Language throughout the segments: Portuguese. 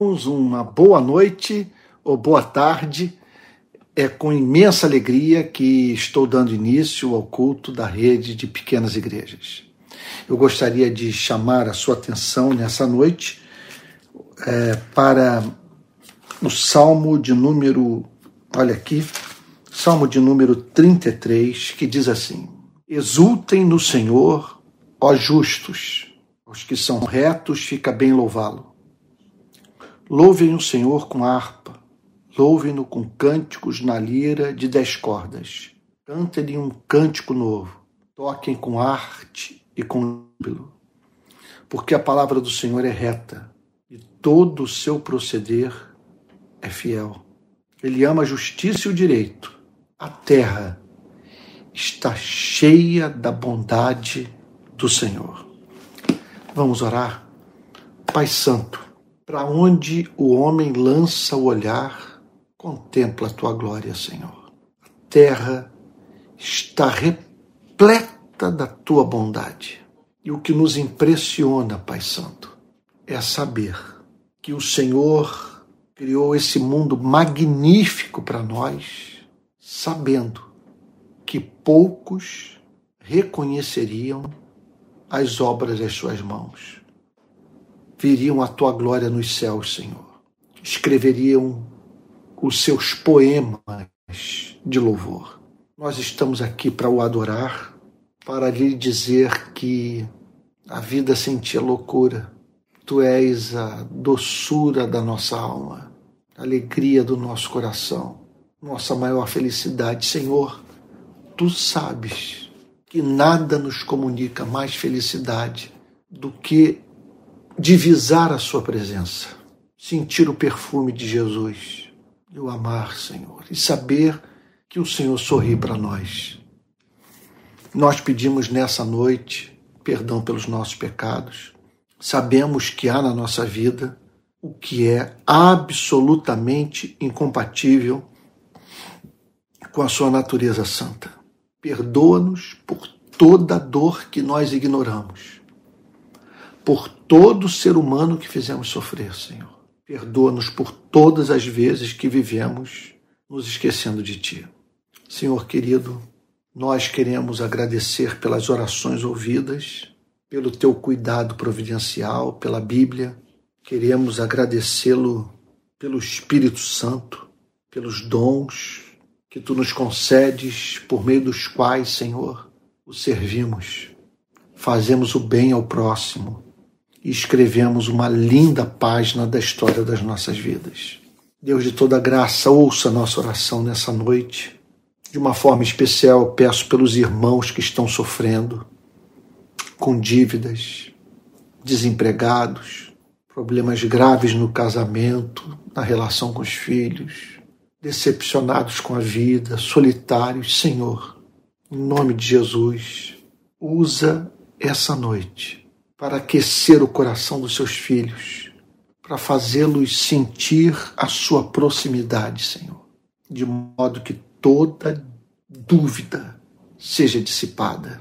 uma boa noite ou boa tarde. É com imensa alegria que estou dando início ao culto da rede de pequenas igrejas. Eu gostaria de chamar a sua atenção nessa noite é, para o Salmo de número, olha aqui, Salmo de número 33, que diz assim: Exultem no Senhor, ó justos, os que são retos, fica bem louvá-lo. Louvem o Senhor com harpa, louvem-no com cânticos na lira de dez cordas. Cantem-lhe um cântico novo, toquem com arte e com júbilo. Porque a palavra do Senhor é reta e todo o seu proceder é fiel. Ele ama a justiça e o direito. A terra está cheia da bondade do Senhor. Vamos orar? Pai Santo, para onde o homem lança o olhar, contempla a tua glória, Senhor. A terra está repleta da tua bondade. E o que nos impressiona, Pai Santo, é saber que o Senhor criou esse mundo magnífico para nós, sabendo que poucos reconheceriam as obras das suas mãos viriam a tua glória nos céus, Senhor. Escreveriam os seus poemas de louvor. Nós estamos aqui para o adorar, para lhe dizer que a vida sem ti é loucura. Tu és a doçura da nossa alma, a alegria do nosso coração, nossa maior felicidade. Senhor, tu sabes que nada nos comunica mais felicidade do que divisar a sua presença, sentir o perfume de Jesus, e o amar, Senhor, e saber que o Senhor sorri para nós. Nós pedimos nessa noite perdão pelos nossos pecados. Sabemos que há na nossa vida o que é absolutamente incompatível com a sua natureza santa. Perdoa-nos por toda dor que nós ignoramos por todo ser humano que fizemos sofrer, Senhor. Perdoa-nos por todas as vezes que vivemos nos esquecendo de Ti. Senhor querido, nós queremos agradecer pelas orações ouvidas, pelo Teu cuidado providencial, pela Bíblia. Queremos agradecê-lo pelo Espírito Santo, pelos dons que Tu nos concedes, por meio dos quais, Senhor, o servimos. Fazemos o bem ao próximo e escrevemos uma linda página da história das nossas vidas. Deus de toda graça, ouça nossa oração nessa noite. De uma forma especial, peço pelos irmãos que estão sofrendo com dívidas, desempregados, problemas graves no casamento, na relação com os filhos, decepcionados com a vida, solitários. Senhor, em nome de Jesus, usa essa noite para aquecer o coração dos seus filhos, para fazê-los sentir a sua proximidade, Senhor, de modo que toda dúvida seja dissipada.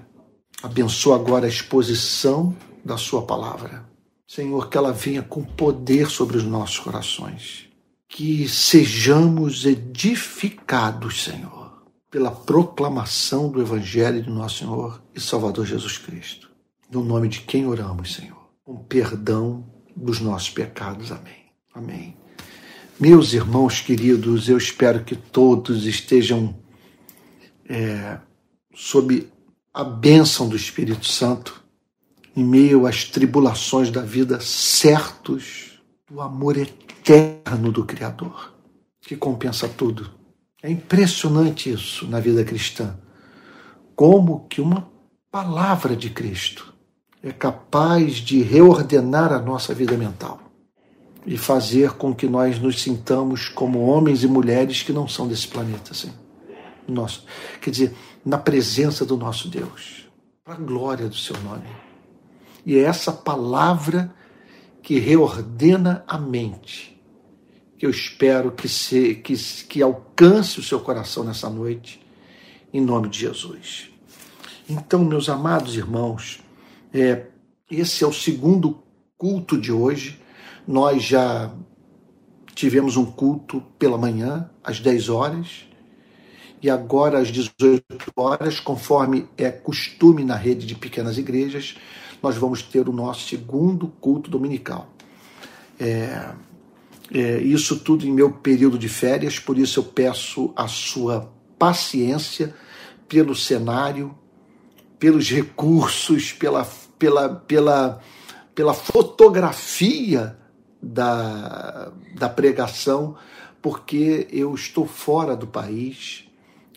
Abençoa agora a exposição da Sua palavra. Senhor, que ela venha com poder sobre os nossos corações. Que sejamos edificados, Senhor, pela proclamação do Evangelho do nosso Senhor e Salvador Jesus Cristo. No nome de quem oramos, Senhor, com perdão dos nossos pecados. Amém. Amém. Meus irmãos queridos, eu espero que todos estejam é, sob a bênção do Espírito Santo, em meio às tribulações da vida, certos do amor eterno do Criador, que compensa tudo. É impressionante isso na vida cristã. Como que uma palavra de Cristo é capaz de reordenar a nossa vida mental e fazer com que nós nos sintamos como homens e mulheres que não são desse planeta, assim. Nosso, quer dizer, na presença do nosso Deus, para a glória do seu nome. E é essa palavra que reordena a mente, que eu espero que, se, que, que alcance o seu coração nessa noite, em nome de Jesus. Então, meus amados irmãos, é, esse é o segundo culto de hoje. Nós já tivemos um culto pela manhã, às 10 horas, e agora às 18 horas, conforme é costume na rede de pequenas igrejas, nós vamos ter o nosso segundo culto dominical. É, é, isso tudo em meu período de férias, por isso eu peço a sua paciência pelo cenário, pelos recursos, pela, pela, pela, pela fotografia da, da pregação, porque eu estou fora do país,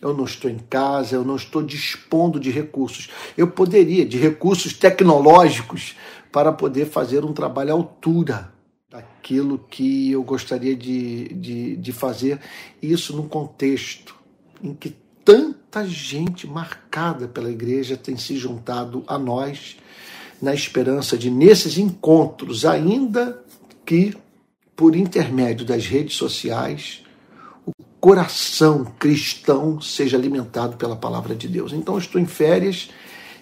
eu não estou em casa, eu não estou dispondo de recursos. Eu poderia, de recursos tecnológicos, para poder fazer um trabalho à altura daquilo que eu gostaria de, de, de fazer, isso num contexto em que tanta gente marcada pela igreja tem se juntado a nós, na esperança de, nesses encontros, ainda que por intermédio das redes sociais, o coração cristão seja alimentado pela palavra de Deus. Então, estou em férias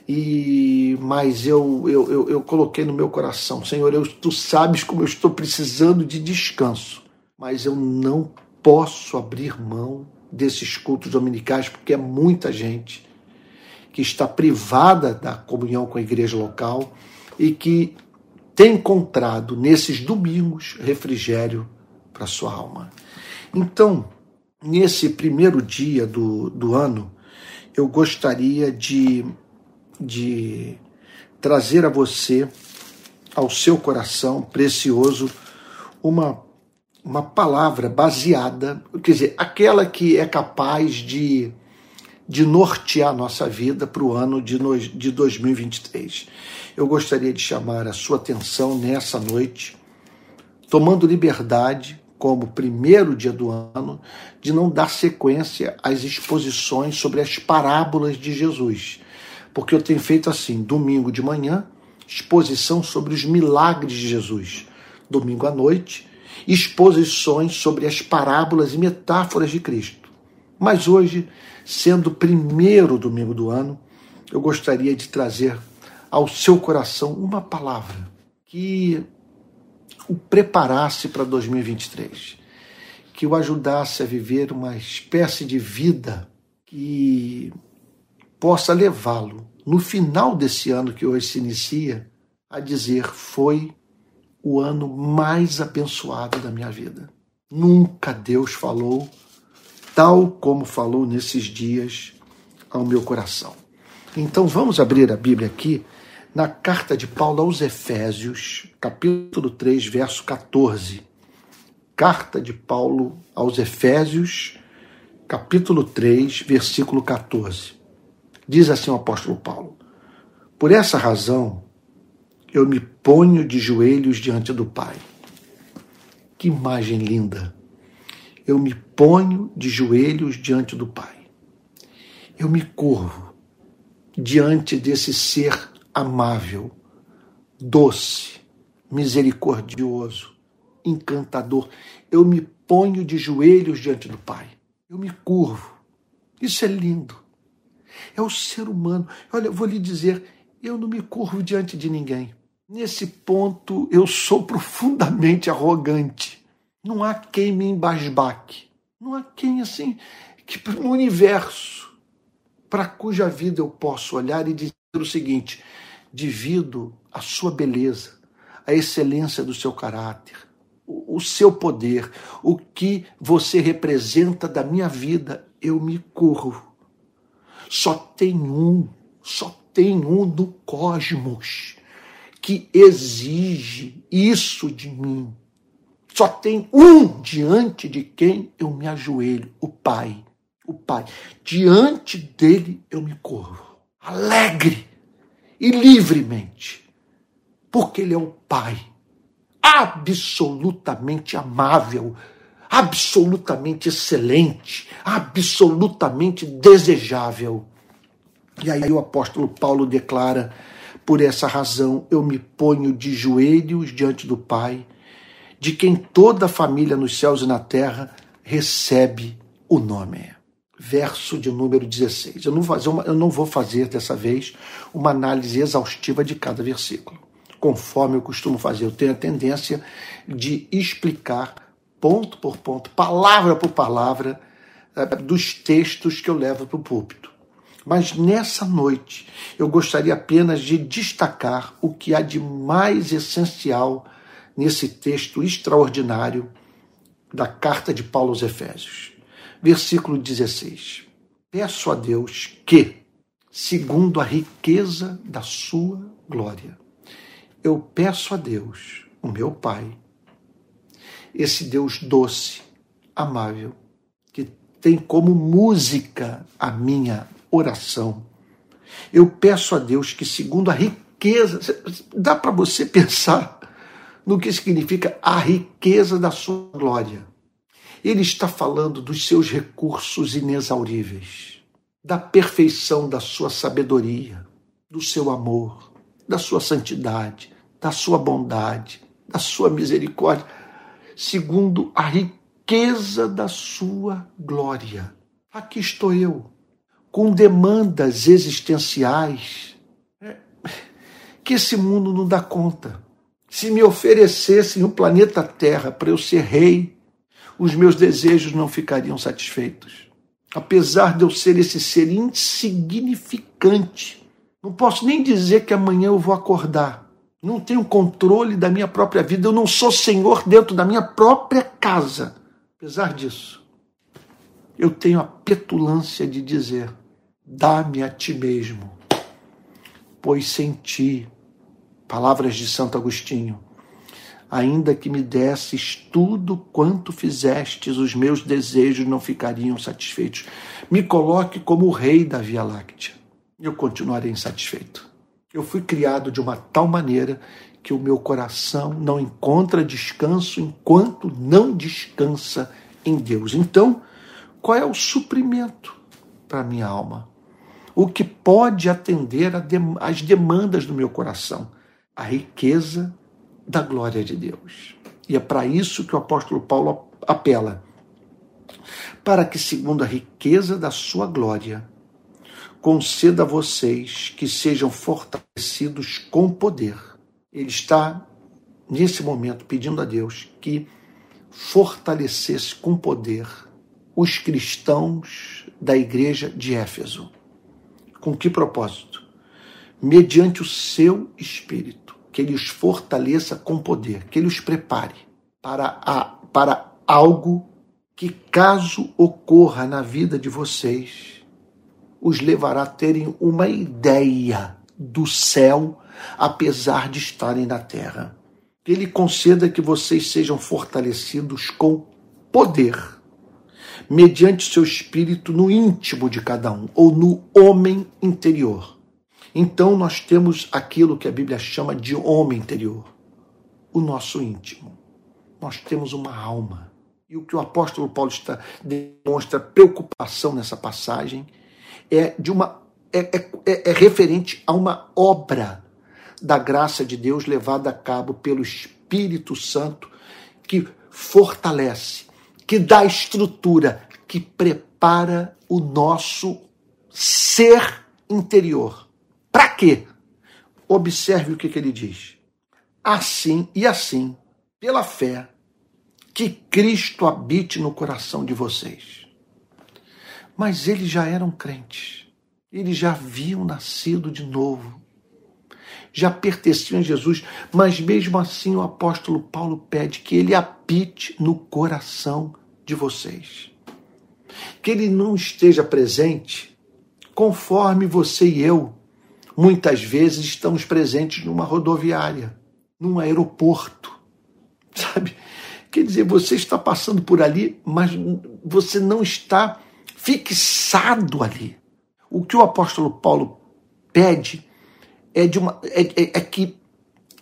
e mas eu, eu, eu, eu, coloquei no meu coração, Senhor, eu, tu sabes como eu estou precisando de descanso, mas eu não posso abrir mão desses cultos dominicais porque é muita gente que está privada da comunhão com a igreja local e que tem encontrado nesses domingos refrigério para sua alma. Então, nesse primeiro dia do, do ano, eu gostaria de de trazer a você, ao seu coração precioso, uma, uma palavra baseada, quer dizer, aquela que é capaz de, de nortear a nossa vida para o ano de, no, de 2023. Eu gostaria de chamar a sua atenção nessa noite, tomando liberdade, como primeiro dia do ano, de não dar sequência às exposições sobre as parábolas de Jesus porque eu tenho feito assim: domingo de manhã, exposição sobre os milagres de Jesus. Domingo à noite, exposições sobre as parábolas e metáforas de Cristo. Mas hoje, sendo o primeiro domingo do ano, eu gostaria de trazer ao seu coração uma palavra que o preparasse para 2023, que o ajudasse a viver uma espécie de vida que possa levá-lo, no final desse ano que hoje se inicia, a dizer: foi o ano mais abençoado da minha vida. Nunca Deus falou tal como falou nesses dias ao meu coração. Então vamos abrir a Bíblia aqui na carta de Paulo aos Efésios, capítulo 3, verso 14. Carta de Paulo aos Efésios, capítulo 3, versículo 14. Diz assim o apóstolo Paulo: Por essa razão eu me ponho de joelhos diante do Pai. Que imagem linda! Eu me ponho de joelhos diante do Pai. Eu me curvo diante desse ser amável, doce, misericordioso, encantador. Eu me ponho de joelhos diante do Pai. Eu me curvo. Isso é lindo. É o ser humano. Olha, eu vou lhe dizer, eu não me curvo diante de ninguém. Nesse ponto, eu sou profundamente arrogante. Não há quem me embasbaque. Não há quem, assim, que no universo, para cuja vida eu posso olhar e dizer o seguinte: divido a sua beleza, a excelência do seu caráter, o, o seu poder, o que você representa da minha vida, eu me curvo só tem um, só tem um do cosmos que exige isso de mim. Só tem um diante de quem eu me ajoelho, o Pai. O Pai. Diante dele eu me corro, alegre e livremente, porque ele é o Pai, absolutamente amável, absolutamente excelente, absolutamente desejável. E aí o apóstolo Paulo declara: por essa razão eu me ponho de joelhos diante do Pai, de quem toda a família nos céus e na terra recebe o nome. Verso de número 16. Eu não, fazer uma, eu não vou fazer dessa vez uma análise exaustiva de cada versículo. Conforme eu costumo fazer, eu tenho a tendência de explicar ponto por ponto, palavra por palavra, eh, dos textos que eu levo para o púlpito. Mas nessa noite eu gostaria apenas de destacar o que há de mais essencial nesse texto extraordinário da carta de Paulo aos Efésios. Versículo 16. Peço a Deus que, segundo a riqueza da sua glória, eu peço a Deus, o meu Pai, esse Deus doce, amável, que tem como música a minha oração. Eu peço a Deus que, segundo a riqueza, dá para você pensar no que significa a riqueza da sua glória. Ele está falando dos seus recursos inexauríveis, da perfeição da sua sabedoria, do seu amor, da sua santidade, da sua bondade, da sua misericórdia, segundo a riqueza da sua glória. Aqui estou eu, com demandas existenciais que esse mundo não dá conta. Se me oferecessem o planeta Terra para eu ser rei, os meus desejos não ficariam satisfeitos. Apesar de eu ser esse ser insignificante, não posso nem dizer que amanhã eu vou acordar. Não tenho controle da minha própria vida, eu não sou senhor dentro da minha própria casa. Apesar disso, eu tenho a petulância de dizer: dá-me a ti mesmo, pois sem ti, palavras de Santo Agostinho, ainda que me desses tudo quanto fizestes, os meus desejos não ficariam satisfeitos. Me coloque como o rei da Via Láctea, eu continuarei insatisfeito. Eu fui criado de uma tal maneira que o meu coração não encontra descanso enquanto não descansa em Deus. Então, qual é o suprimento para a minha alma? O que pode atender às demandas do meu coração? A riqueza da glória de Deus. E é para isso que o apóstolo Paulo apela. Para que, segundo a riqueza da sua glória, conceda a vocês que sejam fortalecidos com poder. Ele está, nesse momento, pedindo a Deus que fortalecesse com poder os cristãos da igreja de Éfeso. Com que propósito? Mediante o seu espírito, que ele os fortaleça com poder, que ele os prepare para, a, para algo que, caso ocorra na vida de vocês, os levará a terem uma ideia do céu, apesar de estarem na terra. Que Ele conceda que vocês sejam fortalecidos com poder, mediante seu espírito no íntimo de cada um, ou no homem interior. Então nós temos aquilo que a Bíblia chama de homem interior, o nosso íntimo. Nós temos uma alma. E o que o apóstolo Paulo está, demonstra preocupação nessa passagem é de uma é, é, é, é referente a uma obra da graça de Deus levada a cabo pelo Espírito Santo que fortalece, que dá estrutura, que prepara o nosso ser interior. Para quê? Observe o que, que ele diz. Assim e assim, pela fé, que Cristo habite no coração de vocês mas eles já eram crentes. Eles já haviam nascido de novo. Já pertenciam a Jesus. Mas mesmo assim o apóstolo Paulo pede que ele apite no coração de vocês. Que ele não esteja presente conforme você e eu muitas vezes estamos presentes numa rodoviária, num aeroporto, sabe? Quer dizer, você está passando por ali, mas você não está fixado ali. O que o apóstolo Paulo pede é de uma, é, é, é que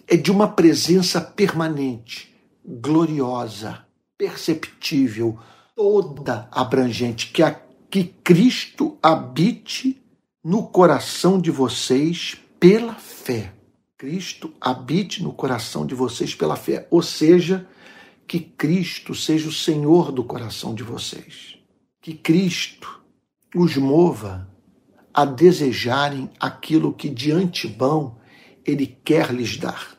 é de uma presença permanente, gloriosa, perceptível, toda abrangente, que, a, que Cristo habite no coração de vocês pela fé. Cristo habite no coração de vocês pela fé, ou seja, que Cristo seja o Senhor do coração de vocês que Cristo os mova a desejarem aquilo que de antemão ele quer lhes dar.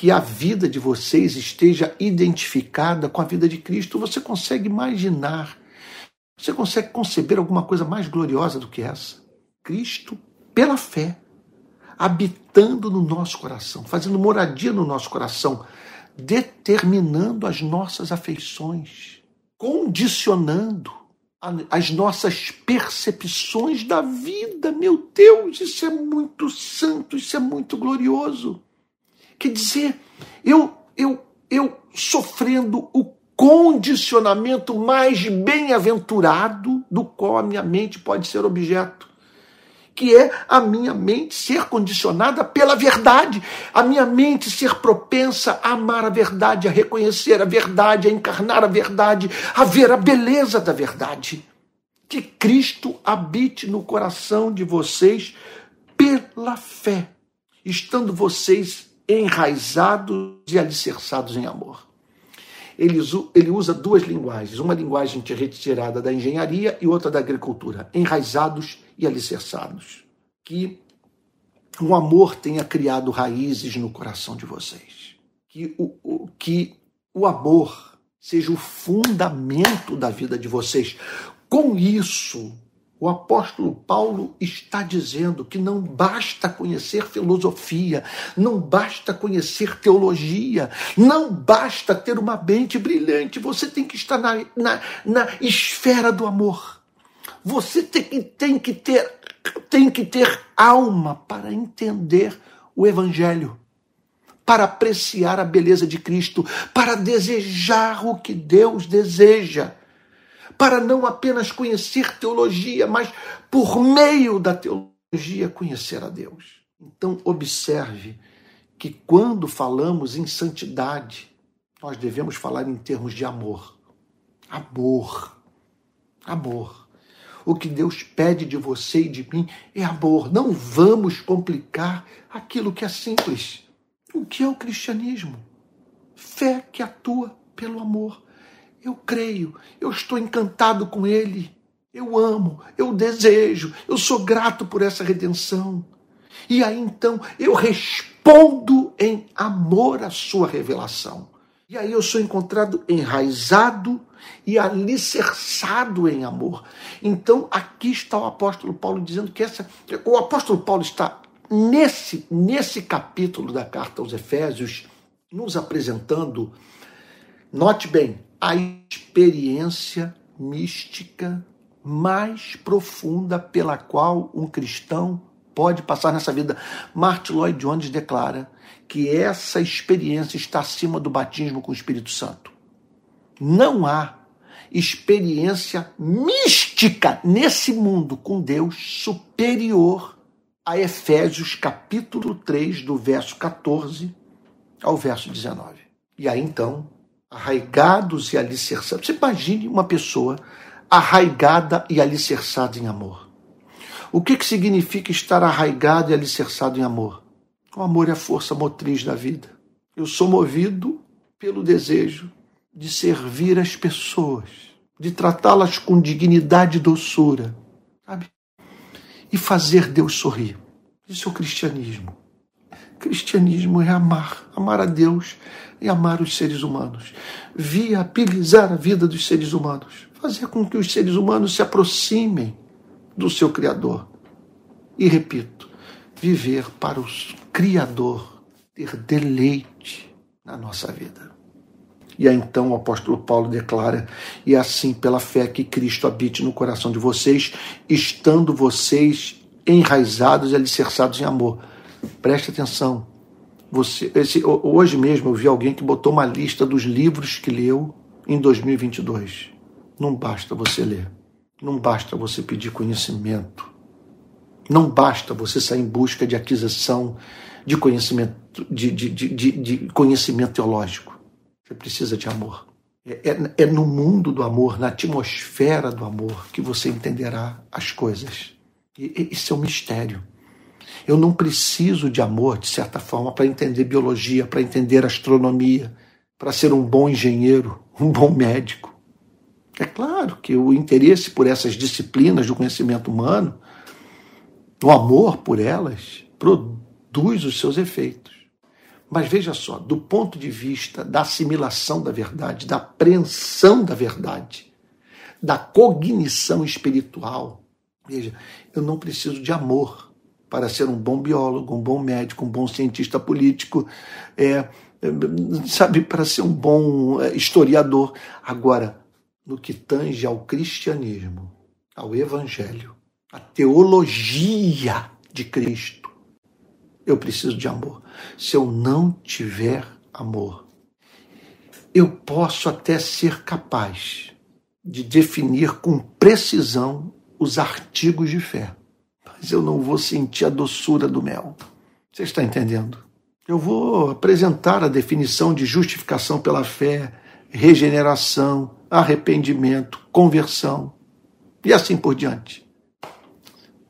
Que a vida de vocês esteja identificada com a vida de Cristo. Você consegue imaginar, você consegue conceber alguma coisa mais gloriosa do que essa? Cristo, pela fé, habitando no nosso coração, fazendo moradia no nosso coração, determinando as nossas afeições, condicionando as nossas percepções da vida. Meu Deus, isso é muito santo, isso é muito glorioso. Quer dizer, eu, eu, eu sofrendo o condicionamento mais bem-aventurado do qual a minha mente pode ser objeto que é a minha mente ser condicionada pela verdade, a minha mente ser propensa a amar a verdade, a reconhecer a verdade, a encarnar a verdade, a ver a beleza da verdade. Que Cristo habite no coração de vocês pela fé, estando vocês enraizados e alicerçados em amor. Ele, usa duas linguagens, uma linguagem retirada da engenharia e outra da agricultura, enraizados e alicerçados. Que o amor tenha criado raízes no coração de vocês. Que o, o, que o amor seja o fundamento da vida de vocês. Com isso, o apóstolo Paulo está dizendo que não basta conhecer filosofia, não basta conhecer teologia, não basta ter uma mente brilhante, você tem que estar na, na, na esfera do amor. Você tem que, tem que ter tem que ter alma para entender o evangelho, para apreciar a beleza de Cristo, para desejar o que Deus deseja, para não apenas conhecer teologia, mas por meio da teologia conhecer a Deus. Então observe que quando falamos em santidade, nós devemos falar em termos de amor. Amor. Amor. O que Deus pede de você e de mim é amor. Não vamos complicar aquilo que é simples. O que é o cristianismo? Fé que atua pelo amor. Eu creio, eu estou encantado com Ele. Eu amo, eu desejo, eu sou grato por essa redenção. E aí então eu respondo em amor à Sua revelação. E aí eu sou encontrado enraizado e alicerçado em amor. Então, aqui está o apóstolo Paulo dizendo que essa. O apóstolo Paulo está nesse, nesse capítulo da carta aos Efésios, nos apresentando, note bem, a experiência mística mais profunda pela qual um cristão pode passar nessa vida. Martin Lloyd Jones declara que essa experiência está acima do batismo com o Espírito Santo. Não há experiência mística nesse mundo com Deus superior a Efésios capítulo 3, do verso 14 ao verso 19. E aí então, arraigados e alicerçados. Você imagine uma pessoa arraigada e alicerçada em amor. O que, que significa estar arraigado e alicerçado em amor? O amor é a força motriz da vida. Eu sou movido pelo desejo de servir as pessoas, de tratá-las com dignidade e doçura, sabe? E fazer Deus sorrir. Isso é o cristianismo. Cristianismo é amar, amar a Deus e amar os seres humanos, viabilizar a vida dos seres humanos, fazer com que os seres humanos se aproximem do seu Criador. E repito, viver para o Criador, ter deleite na nossa vida. E aí então o apóstolo Paulo declara: E assim, pela fé que Cristo habite no coração de vocês, estando vocês enraizados e alicerçados em amor. Preste atenção. Você, esse, hoje mesmo eu vi alguém que botou uma lista dos livros que leu em 2022. Não basta você ler. Não basta você pedir conhecimento. Não basta você sair em busca de aquisição de conhecimento, de, de, de, de conhecimento teológico. Você precisa de amor. É, é, é, no mundo do amor, na atmosfera do amor, que você entenderá as coisas. E, isso é um mistério. Eu não preciso de amor, de certa forma, para entender biologia, para entender astronomia, para ser um bom engenheiro, um bom médico. É claro que o interesse por essas disciplinas do conhecimento humano, o amor por elas, produz os seus efeitos. Mas veja só, do ponto de vista da assimilação da verdade, da apreensão da verdade, da cognição espiritual, veja, eu não preciso de amor para ser um bom biólogo, um bom médico, um bom cientista político, é, sabe, para ser um bom é, historiador. Agora, no que tange ao cristianismo, ao evangelho, à teologia de Cristo, eu preciso de amor. Se eu não tiver amor, eu posso até ser capaz de definir com precisão os artigos de fé, mas eu não vou sentir a doçura do mel. Você está entendendo? Eu vou apresentar a definição de justificação pela fé, regeneração, arrependimento, conversão e assim por diante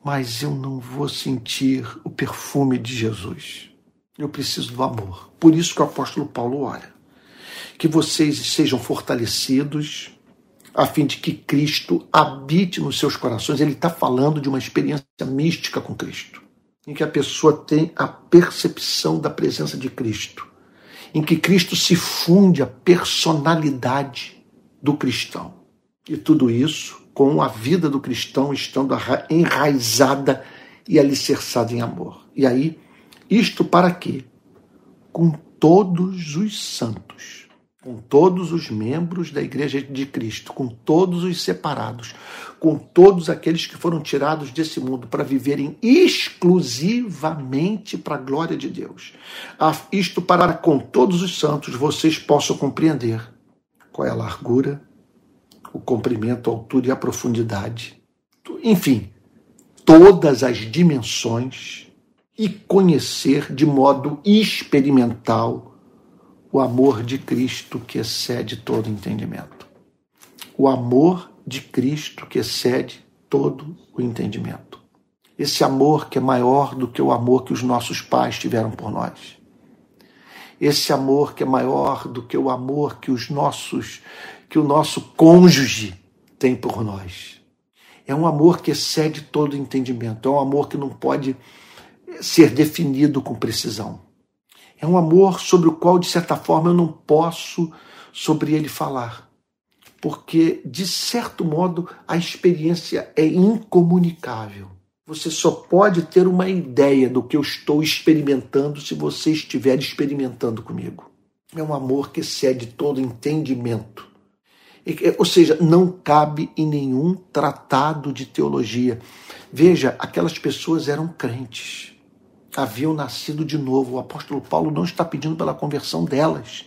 mas eu não vou sentir o perfume de Jesus. Eu preciso do amor. Por isso que o apóstolo Paulo ora. Que vocês sejam fortalecidos, a fim de que Cristo habite nos seus corações. Ele está falando de uma experiência mística com Cristo, em que a pessoa tem a percepção da presença de Cristo, em que Cristo se funde a personalidade do cristão. E tudo isso com a vida do cristão estando enraizada e alicerçada em amor. E aí, isto para quê? Com todos os santos, com todos os membros da Igreja de Cristo, com todos os separados, com todos aqueles que foram tirados desse mundo para viverem exclusivamente para a glória de Deus. Isto para com todos os santos vocês possam compreender qual é a largura, o comprimento, a altura e a profundidade. Enfim, todas as dimensões e conhecer de modo experimental o amor de Cristo que excede todo entendimento. O amor de Cristo que excede todo o entendimento. Esse amor que é maior do que o amor que os nossos pais tiveram por nós. Esse amor que é maior do que o amor que os nossos que o nosso cônjuge tem por nós. É um amor que excede todo entendimento, é um amor que não pode ser definido com precisão. É um amor sobre o qual, de certa forma, eu não posso sobre ele falar. Porque, de certo modo, a experiência é incomunicável. Você só pode ter uma ideia do que eu estou experimentando se você estiver experimentando comigo. É um amor que excede todo entendimento. Ou seja, não cabe em nenhum tratado de teologia. Veja, aquelas pessoas eram crentes, haviam nascido de novo. O apóstolo Paulo não está pedindo pela conversão delas.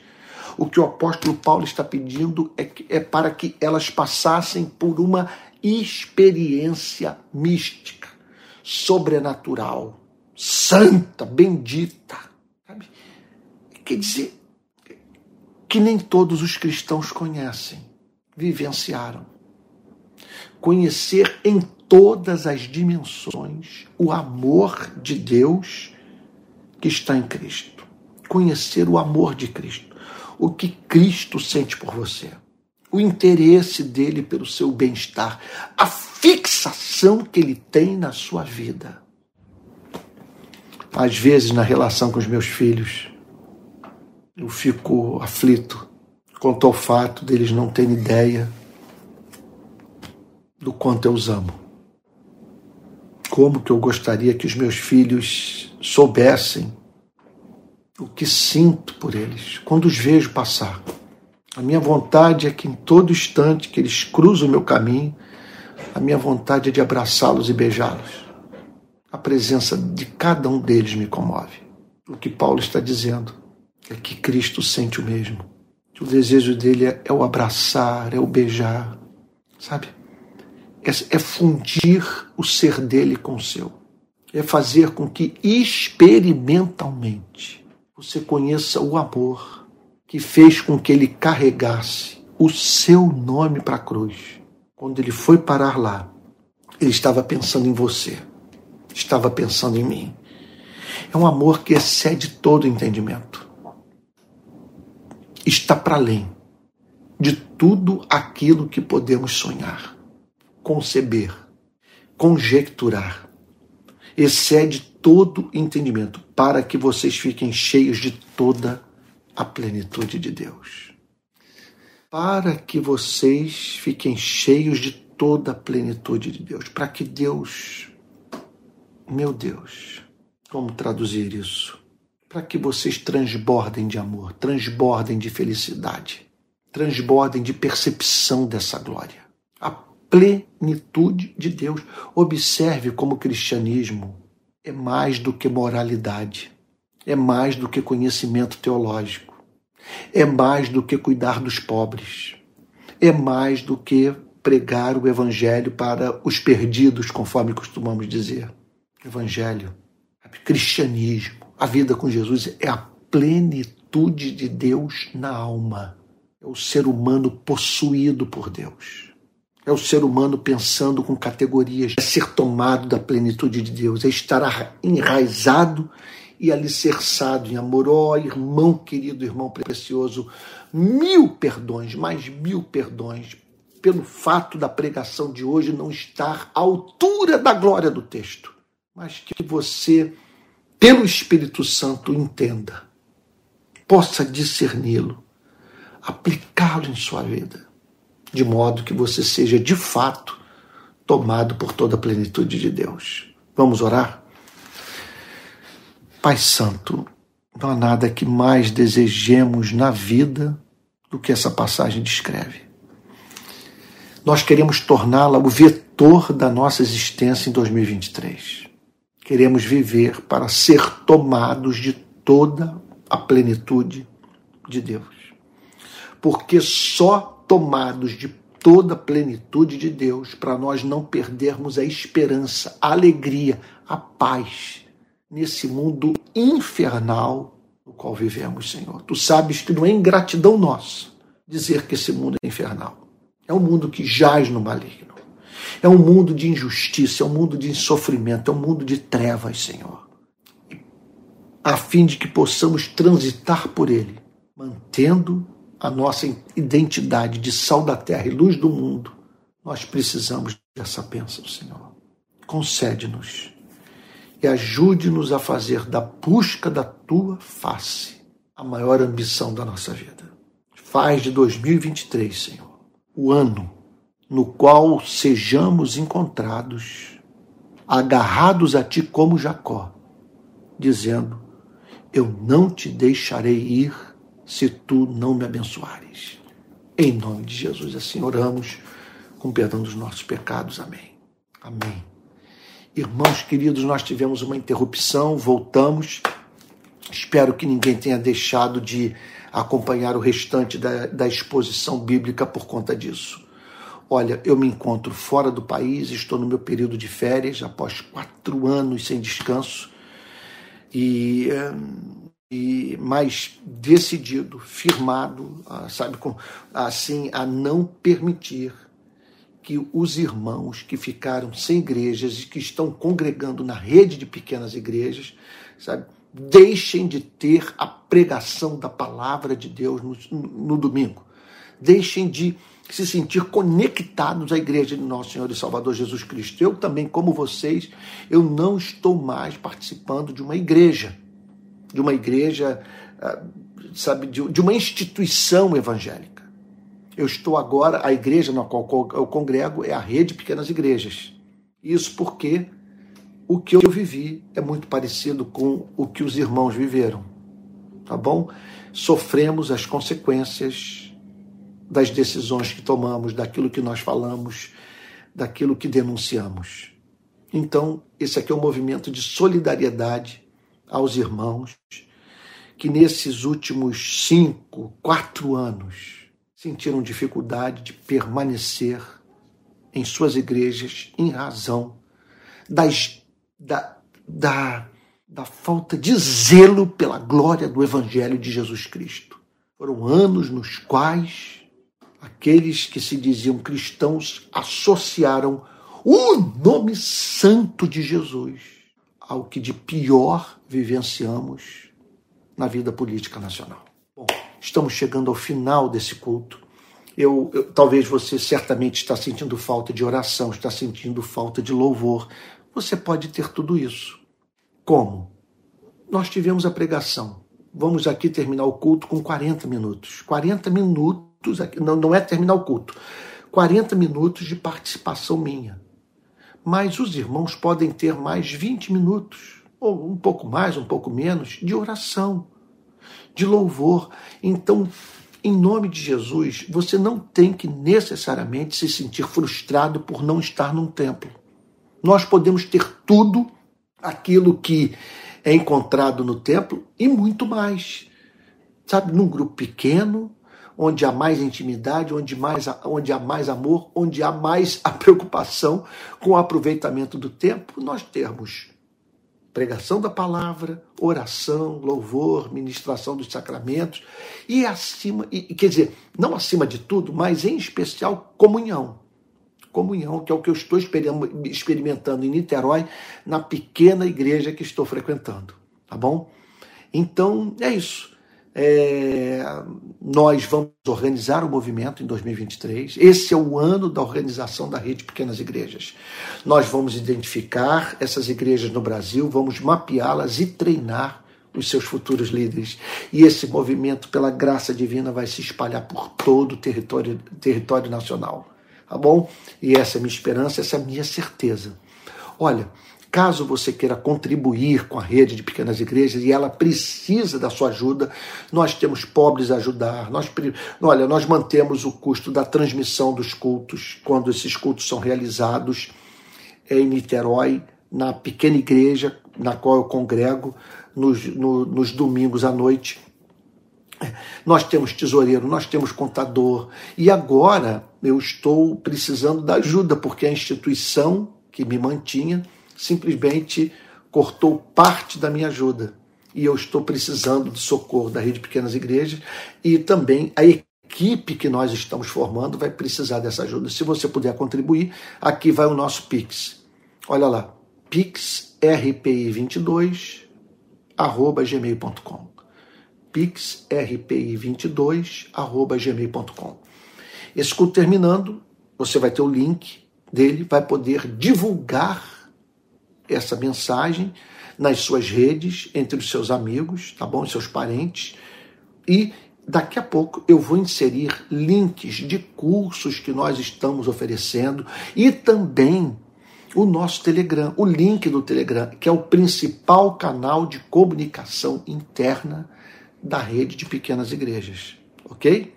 O que o apóstolo Paulo está pedindo é, que, é para que elas passassem por uma experiência mística, sobrenatural, santa, bendita. Sabe? Quer dizer, que nem todos os cristãos conhecem vivenciaram. Conhecer em todas as dimensões o amor de Deus que está em Cristo. Conhecer o amor de Cristo. O que Cristo sente por você. O interesse dele pelo seu bem-estar. A fixação que ele tem na sua vida. Às vezes, na relação com os meus filhos, eu fico aflito quanto ao fato deles não terem ideia do quanto eu os amo. Como que eu gostaria que os meus filhos soubessem o que sinto por eles quando os vejo passar. A minha vontade é que em todo instante que eles cruzam o meu caminho, a minha vontade é de abraçá-los e beijá-los. A presença de cada um deles me comove. O que Paulo está dizendo é que Cristo sente o mesmo o desejo dele é, é o abraçar, é o beijar, sabe? É, é fundir o ser dele com o seu. É fazer com que experimentalmente você conheça o amor que fez com que ele carregasse o seu nome para a cruz. Quando ele foi parar lá, ele estava pensando em você, estava pensando em mim. É um amor que excede todo entendimento está para além de tudo aquilo que podemos sonhar, conceber, conjecturar. Excede todo entendimento para que vocês fiquem cheios de toda a plenitude de Deus. Para que vocês fiquem cheios de toda a plenitude de Deus. Para que Deus, meu Deus, como traduzir isso? Para que vocês transbordem de amor, transbordem de felicidade, transbordem de percepção dessa glória. A plenitude de Deus. Observe como o cristianismo é mais do que moralidade, é mais do que conhecimento teológico, é mais do que cuidar dos pobres, é mais do que pregar o evangelho para os perdidos, conforme costumamos dizer. Evangelho, cristianismo, a vida com Jesus é a plenitude de Deus na alma. É o ser humano possuído por Deus. É o ser humano pensando com categorias. É ser tomado da plenitude de Deus. É estar enraizado e alicerçado em amor. Ó oh, irmão querido, irmão precioso, mil perdões, mais mil perdões pelo fato da pregação de hoje não estar à altura da glória do texto, mas que você, pelo Espírito Santo, entenda, possa discerni-lo, aplicá-lo em sua vida de modo que você seja de fato tomado por toda a plenitude de Deus. Vamos orar? Pai Santo, não há nada que mais desejemos na vida do que essa passagem descreve. Nós queremos torná-la o vetor da nossa existência em 2023. Queremos viver para ser tomados de toda a plenitude de Deus. Porque só tomados de toda a plenitude de Deus, para nós não perdermos a esperança, a alegria, a paz nesse mundo infernal no qual vivemos, Senhor. Tu sabes que não é ingratidão nossa dizer que esse mundo é infernal. É um mundo que jaz no maligno. É um mundo de injustiça, é um mundo de sofrimento, é um mundo de trevas, Senhor. A fim de que possamos transitar por ele, mantendo a nossa identidade de sal da terra e luz do mundo, nós precisamos dessa bênção, Senhor. Concede-nos e ajude-nos a fazer da busca da tua face a maior ambição da nossa vida. Faz de 2023, Senhor, o ano no qual sejamos encontrados agarrados a ti como Jacó, dizendo: Eu não te deixarei ir se tu não me abençoares. Em nome de Jesus, assim oramos, com perdão dos nossos pecados. Amém. Amém. Irmãos queridos, nós tivemos uma interrupção, voltamos. Espero que ninguém tenha deixado de acompanhar o restante da, da exposição bíblica por conta disso. Olha, eu me encontro fora do país, estou no meu período de férias, após quatro anos sem descanso. E. E mais decidido, firmado, ah, sabe, assim, a não permitir que os irmãos que ficaram sem igrejas e que estão congregando na rede de pequenas igrejas, sabe, deixem de ter a pregação da palavra de Deus no, no domingo. Deixem de se sentir conectados à igreja de nosso Senhor e Salvador Jesus Cristo. Eu também, como vocês, eu não estou mais participando de uma igreja de uma igreja, ah, sabe, de uma instituição evangélica. Eu estou agora, a igreja na qual eu congrego é a rede Pequenas Igrejas. Isso porque o que eu vivi é muito parecido com o que os irmãos viveram. Tá bom? Sofremos as consequências das decisões que tomamos, daquilo que nós falamos, daquilo que denunciamos. Então, esse aqui é um movimento de solidariedade aos irmãos que nesses últimos cinco, quatro anos sentiram dificuldade de permanecer em suas igrejas em razão das, da, da, da falta de zelo pela glória do Evangelho de Jesus Cristo. Foram anos nos quais aqueles que se diziam cristãos associaram o nome santo de Jesus ao que de pior vivenciamos na vida política nacional. Bom, estamos chegando ao final desse culto. Eu, eu, talvez você certamente está sentindo falta de oração, está sentindo falta de louvor. Você pode ter tudo isso. Como? Nós tivemos a pregação vamos aqui terminar o culto com 40 minutos. 40 minutos, não, não é terminar o culto. 40 minutos de participação minha. Mas os irmãos podem ter mais 20 minutos, ou um pouco mais, um pouco menos, de oração, de louvor. Então, em nome de Jesus, você não tem que necessariamente se sentir frustrado por não estar num templo. Nós podemos ter tudo aquilo que é encontrado no templo e muito mais. Sabe, num grupo pequeno, onde há mais intimidade, onde, mais, onde há mais amor, onde há mais a preocupação com o aproveitamento do tempo, nós termos pregação da palavra, oração, louvor, ministração dos sacramentos e acima, e, quer dizer, não acima de tudo, mas em especial comunhão. Comunhão, que é o que eu estou experimentando em Niterói, na pequena igreja que estou frequentando, tá bom? Então, é isso. É, nós vamos organizar o movimento em 2023. Esse é o ano da organização da rede Pequenas Igrejas. Nós vamos identificar essas igrejas no Brasil, vamos mapeá-las e treinar os seus futuros líderes. E esse movimento, pela graça divina, vai se espalhar por todo o território, território nacional. Tá bom? E essa é a minha esperança, essa é a minha certeza. Olha, Caso você queira contribuir com a rede de pequenas igrejas e ela precisa da sua ajuda, nós temos pobres a ajudar. Nós, olha, nós mantemos o custo da transmissão dos cultos quando esses cultos são realizados em Niterói, na pequena igreja na qual eu congrego nos, no, nos domingos à noite. Nós temos tesoureiro, nós temos contador. E agora eu estou precisando da ajuda, porque a instituição que me mantinha simplesmente cortou parte da minha ajuda. E eu estou precisando do socorro da Rede Pequenas Igrejas e também a equipe que nós estamos formando vai precisar dessa ajuda. Se você puder contribuir, aqui vai o nosso Pix. Olha lá, pixrpi22 arroba gmail.com pixrpi22 arroba gmail.com Esse culto terminando, você vai ter o link dele, vai poder divulgar essa mensagem nas suas redes, entre os seus amigos, tá bom? Seus parentes. E daqui a pouco eu vou inserir links de cursos que nós estamos oferecendo e também o nosso Telegram, o link do Telegram, que é o principal canal de comunicação interna da rede de pequenas igrejas, ok?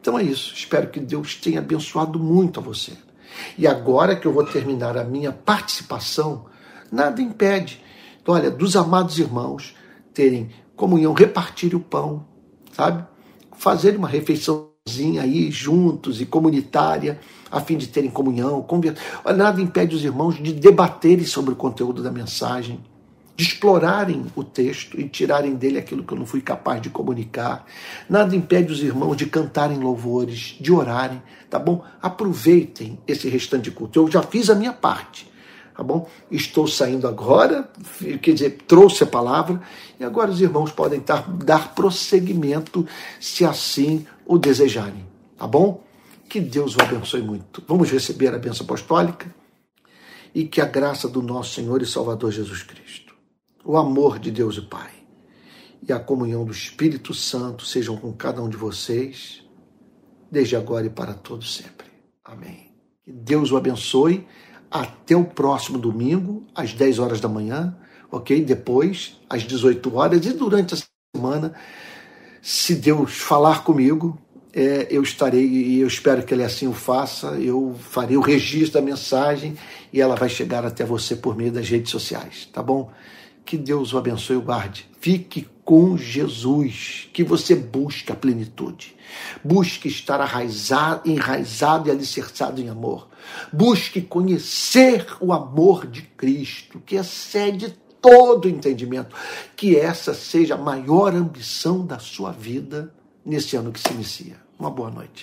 Então é isso. Espero que Deus tenha abençoado muito a você. E agora que eu vou terminar a minha participação Nada impede, olha, dos amados irmãos terem comunhão, repartir o pão, sabe? Fazer uma refeiçãozinha aí juntos e comunitária, a fim de terem comunhão, conversar. Nada impede os irmãos de debaterem sobre o conteúdo da mensagem, de explorarem o texto e tirarem dele aquilo que eu não fui capaz de comunicar. Nada impede os irmãos de cantarem louvores, de orarem, tá bom? Aproveitem esse restante de culto. Eu já fiz a minha parte tá bom? Estou saindo agora, quer dizer, trouxe a palavra, e agora os irmãos podem dar, dar prosseguimento se assim o desejarem, tá bom? Que Deus o abençoe muito. Vamos receber a benção apostólica e que a graça do nosso Senhor e Salvador Jesus Cristo, o amor de Deus e Pai e a comunhão do Espírito Santo sejam com cada um de vocês, desde agora e para todos sempre. Amém. Que Deus o abençoe até o próximo domingo, às 10 horas da manhã, ok? Depois, às 18 horas, e durante a semana, se Deus falar comigo, é, eu estarei, e eu espero que Ele assim o faça, eu farei o registro da mensagem e ela vai chegar até você por meio das redes sociais, tá bom? Que Deus o abençoe e o guarde. Fique com Jesus, que você busque a plenitude. Busque estar arraizado, enraizado e alicerçado em amor. Busque conhecer o amor de Cristo, que excede todo entendimento. Que essa seja a maior ambição da sua vida nesse ano que se inicia. Uma boa noite.